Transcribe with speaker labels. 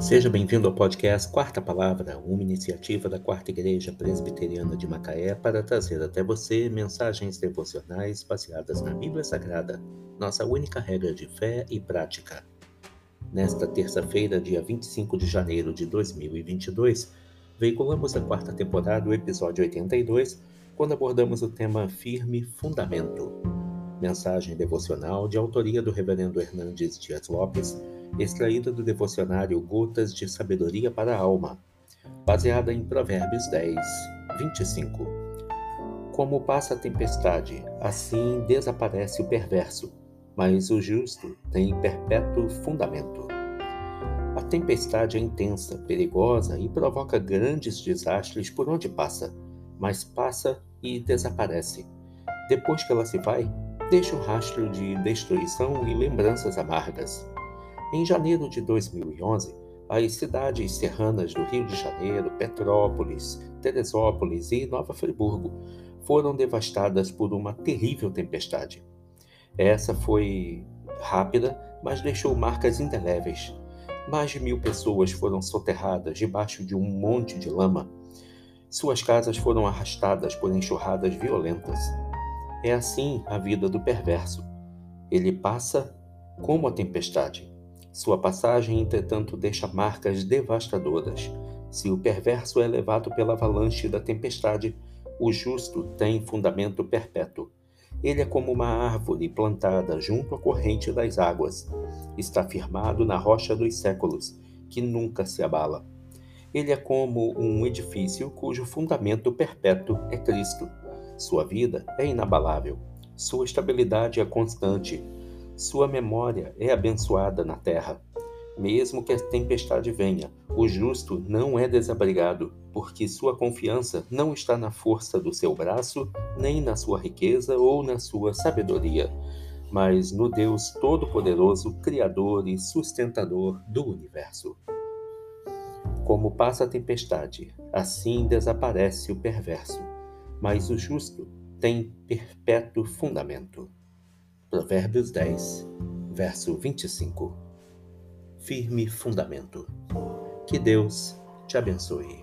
Speaker 1: Seja bem-vindo ao podcast Quarta Palavra, uma iniciativa da Quarta Igreja Presbiteriana de Macaé para trazer até você mensagens devocionais baseadas na Bíblia Sagrada, nossa única regra de fé e prática. Nesta terça-feira, dia 25 de janeiro de 2022, veiculamos a quarta temporada, o episódio 82, quando abordamos o tema Firme Fundamento. Mensagem devocional de autoria do Reverendo Hernandes Dias Lopes extraída do devocionário Gotas de Sabedoria para a Alma, baseada em Provérbios 10, 25. Como passa a tempestade, assim desaparece o perverso, mas o justo tem perpétuo fundamento. A tempestade é intensa, perigosa e provoca grandes desastres por onde passa, mas passa e desaparece. Depois que ela se vai, deixa um rastro de destruição e lembranças amargas. Em janeiro de 2011, as cidades serranas do Rio de Janeiro, Petrópolis, Teresópolis e Nova Friburgo foram devastadas por uma terrível tempestade. Essa foi rápida, mas deixou marcas indeléveis. Mais de mil pessoas foram soterradas debaixo de um monte de lama. Suas casas foram arrastadas por enxurradas violentas. É assim a vida do perverso. Ele passa como a tempestade. Sua passagem, entretanto, deixa marcas devastadoras. Se o perverso é levado pela avalanche da tempestade, o justo tem fundamento perpétuo. Ele é como uma árvore plantada junto à corrente das águas. Está firmado na rocha dos séculos, que nunca se abala. Ele é como um edifício cujo fundamento perpétuo é Cristo. Sua vida é inabalável. Sua estabilidade é constante sua memória é abençoada na terra. Mesmo que a tempestade venha, o justo não é desabrigado, porque sua confiança não está na força do seu braço, nem na sua riqueza ou na sua sabedoria, mas no Deus Todo-Poderoso, Criador e Sustentador do universo. Como passa a tempestade, assim desaparece o perverso, mas o justo tem perpétuo fundamento. Provérbios 10, verso 25. Firme fundamento. Que Deus te abençoe.